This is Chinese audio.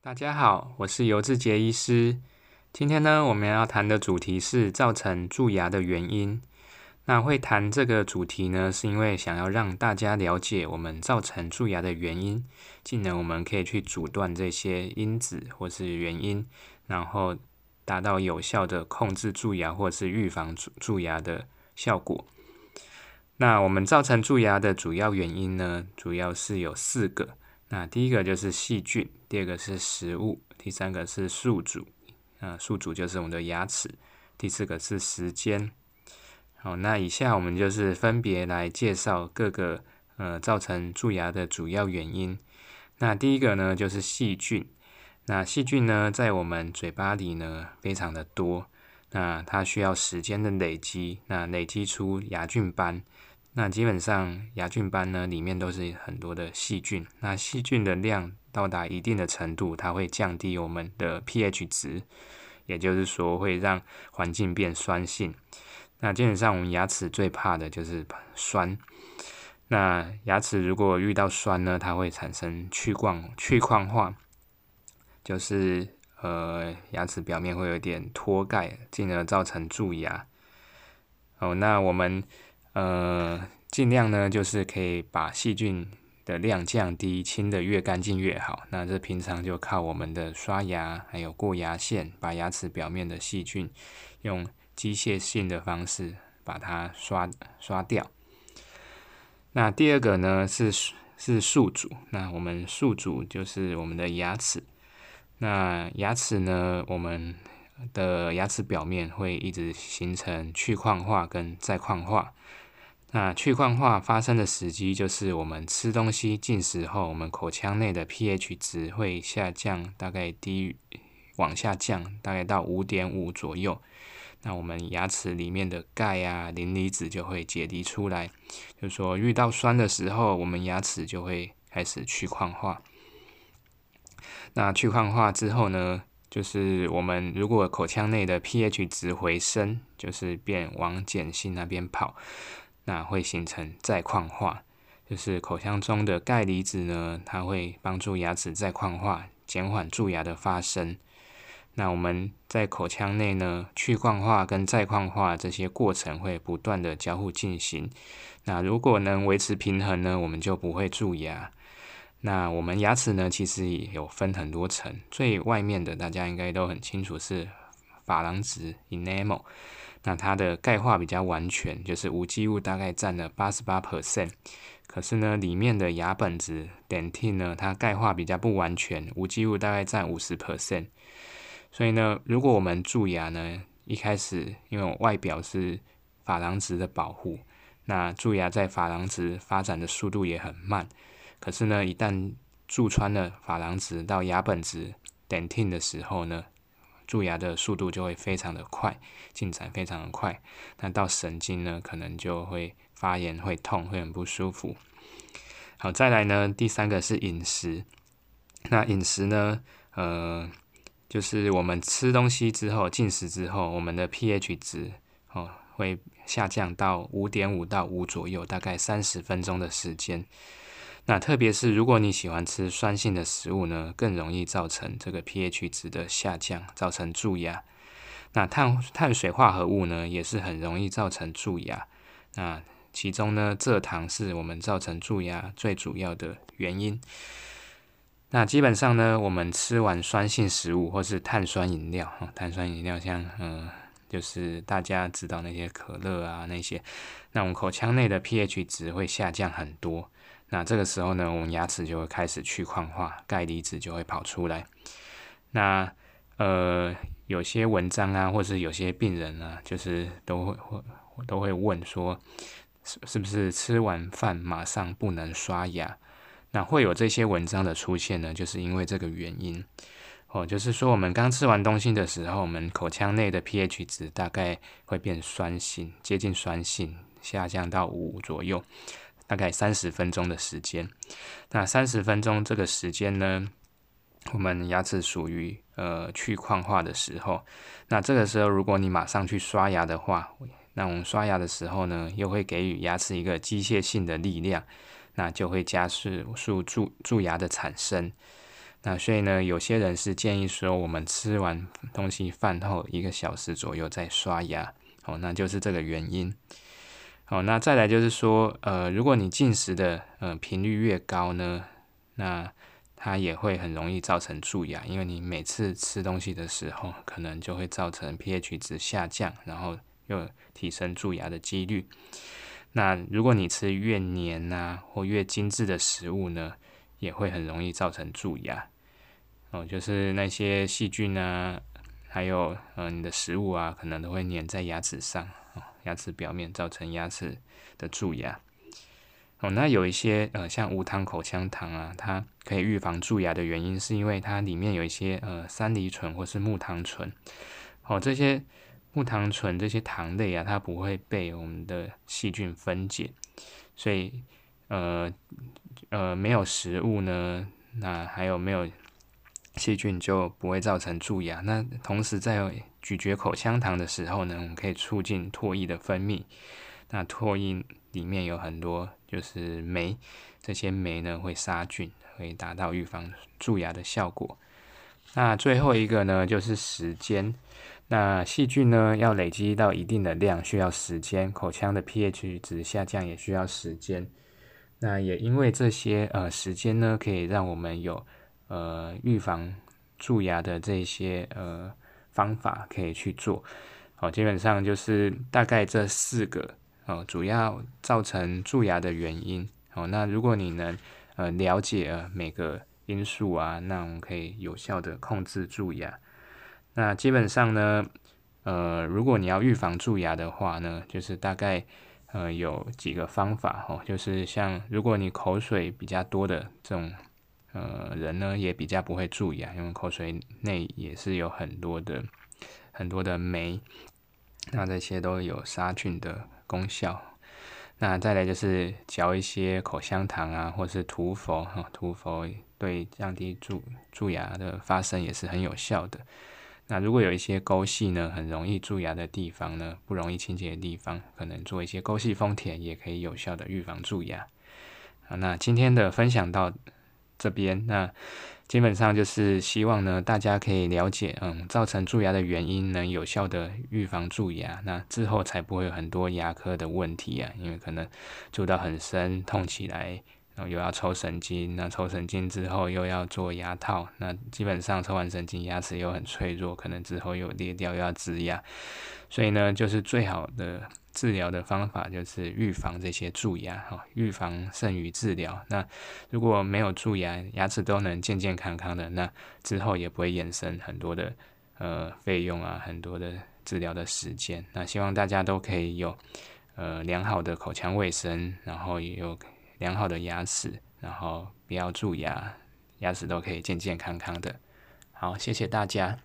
大家好，我是尤志杰医师。今天呢，我们要谈的主题是造成蛀牙的原因。那会谈这个主题呢，是因为想要让大家了解我们造成蛀牙的原因，进而我们可以去阻断这些因子或是原因，然后达到有效的控制蛀牙或是预防蛀蛀牙的效果。那我们造成蛀牙的主要原因呢，主要是有四个。那第一个就是细菌，第二个是食物，第三个是宿主，啊，宿主就是我们的牙齿，第四个是时间。好，那以下我们就是分别来介绍各个呃造成蛀牙的主要原因。那第一个呢就是细菌，那细菌呢在我们嘴巴里呢非常的多，那它需要时间的累积，那累积出牙菌斑。那基本上牙菌斑呢，里面都是很多的细菌。那细菌的量到达一定的程度，它会降低我们的 pH 值，也就是说会让环境变酸性。那基本上我们牙齿最怕的就是酸。那牙齿如果遇到酸呢，它会产生去矿去矿化，就是呃牙齿表面会有点脱钙，进而造成蛀牙。哦，那我们。呃，尽量呢，就是可以把细菌的量降低，清的越干净越好。那这平常就靠我们的刷牙，还有过牙线，把牙齿表面的细菌用机械性的方式把它刷刷掉。那第二个呢是是宿主，那我们宿主就是我们的牙齿。那牙齿呢，我们的牙齿表面会一直形成去矿化跟再矿化。那去矿化发生的时机，就是我们吃东西进食后，我们口腔内的 pH 值会下降，大概低于往下降，大概到五点五左右。那我们牙齿里面的钙啊、磷离子就会解离出来，就是说遇到酸的时候，我们牙齿就会开始去矿化。那去矿化之后呢，就是我们如果口腔内的 pH 值回升，就是变往碱性那边跑。那会形成再矿化，就是口腔中的钙离子呢，它会帮助牙齿再矿化，减缓蛀牙的发生。那我们在口腔内呢，去矿化跟再矿化这些过程会不断的交互进行。那如果能维持平衡呢，我们就不会蛀牙。那我们牙齿呢，其实也有分很多层，最外面的大家应该都很清楚是珐琅质 （enamel）。那它的钙化比较完全，就是无机物大概占了八十八 percent。可是呢，里面的牙本质 dentin 呢，它钙化比较不完全，无机物大概占五十 percent。所以呢，如果我们蛀牙呢，一开始因为外表是珐琅质的保护，那蛀牙在珐琅质发展的速度也很慢。可是呢，一旦蛀穿了珐琅质到牙本质 dentin 的时候呢，蛀牙的速度就会非常的快，进展非常的快。那到神经呢，可能就会发炎、会痛、会很不舒服。好，再来呢，第三个是饮食。那饮食呢，呃，就是我们吃东西之后，进食之后，我们的 pH 值哦会下降到五点五到五左右，大概三十分钟的时间。那特别是如果你喜欢吃酸性的食物呢，更容易造成这个 pH 值的下降，造成蛀牙。那碳碳水化合物呢，也是很容易造成蛀牙。那其中呢，蔗糖是我们造成蛀牙最主要的原因。那基本上呢，我们吃完酸性食物或是碳酸饮料，碳酸饮料像嗯，就是大家知道那些可乐啊那些，那我们口腔内的 pH 值会下降很多。那这个时候呢，我们牙齿就会开始去矿化，钙离子就会跑出来。那呃，有些文章啊，或是有些病人啊，就是都会会都会问说，是是不是吃完饭马上不能刷牙？那会有这些文章的出现呢，就是因为这个原因哦，就是说我们刚吃完东西的时候，我们口腔内的 pH 值大概会变酸性，接近酸性，下降到五左右。大概三十分钟的时间，那三十分钟这个时间呢，我们牙齿属于呃去矿化的时候。那这个时候，如果你马上去刷牙的话，那我们刷牙的时候呢，又会给予牙齿一个机械性的力量，那就会加速蛀蛀牙的产生。那所以呢，有些人是建议说，我们吃完东西饭后一个小时左右再刷牙，哦，那就是这个原因。好，那再来就是说，呃，如果你进食的呃频率越高呢，那它也会很容易造成蛀牙，因为你每次吃东西的时候，可能就会造成 pH 值下降，然后又提升蛀牙的几率。那如果你吃越黏呐或越精致的食物呢，也会很容易造成蛀牙。哦，就是那些细菌啊，还有呃你的食物啊，可能都会粘在牙齿上。牙齿表面造成牙齿的蛀牙。哦，那有一些呃像无糖口香糖啊，它可以预防蛀牙的原因，是因为它里面有一些呃三梨醇或是木糖醇。哦，这些木糖醇这些糖类啊，它不会被我们的细菌分解，所以呃呃没有食物呢，那还有没有细菌就不会造成蛀牙。那同时在咀嚼口香糖的时候呢，我们可以促进唾液的分泌。那唾液里面有很多就是酶，这些酶呢会杀菌，会达到预防蛀牙的效果。那最后一个呢就是时间。那细菌呢要累积到一定的量需要时间，口腔的 pH 值下降也需要时间。那也因为这些呃时间呢，可以让我们有呃预防蛀牙的这些呃。方法可以去做，哦，基本上就是大概这四个哦，主要造成蛀牙的原因哦。那如果你能呃了解每个因素啊，那我们可以有效的控制蛀牙。那基本上呢，呃，如果你要预防蛀牙的话呢，就是大概呃有几个方法哦，就是像如果你口水比较多的这种。呃，人呢也比较不会蛀牙，因为口水内也是有很多的很多的酶，那这些都有杀菌的功效。那再来就是嚼一些口香糖啊，或是涂氟哈，涂氟对降低蛀蛀牙的发生也是很有效的。那如果有一些沟隙呢，很容易蛀牙的地方呢，不容易清洁的地方，可能做一些沟隙封填，也可以有效的预防蛀牙。好，那今天的分享到。这边那基本上就是希望呢，大家可以了解，嗯，造成蛀牙的原因，能有效的预防蛀牙，那之后才不会有很多牙科的问题啊。因为可能蛀到很深，痛起来，然后又要抽神经，那抽神经之后又要做牙套，那基本上抽完神经，牙齿又很脆弱，可能之后又裂掉，又要植牙，所以呢，就是最好的。治疗的方法就是预防这些蛀牙，哈，预防胜于治疗。那如果没有蛀牙，牙齿都能健健康康的，那之后也不会衍生很多的呃费用啊，很多的治疗的时间。那希望大家都可以有呃良好的口腔卫生，然后也有良好的牙齿，然后不要蛀牙，牙齿都可以健健康康的。好，谢谢大家。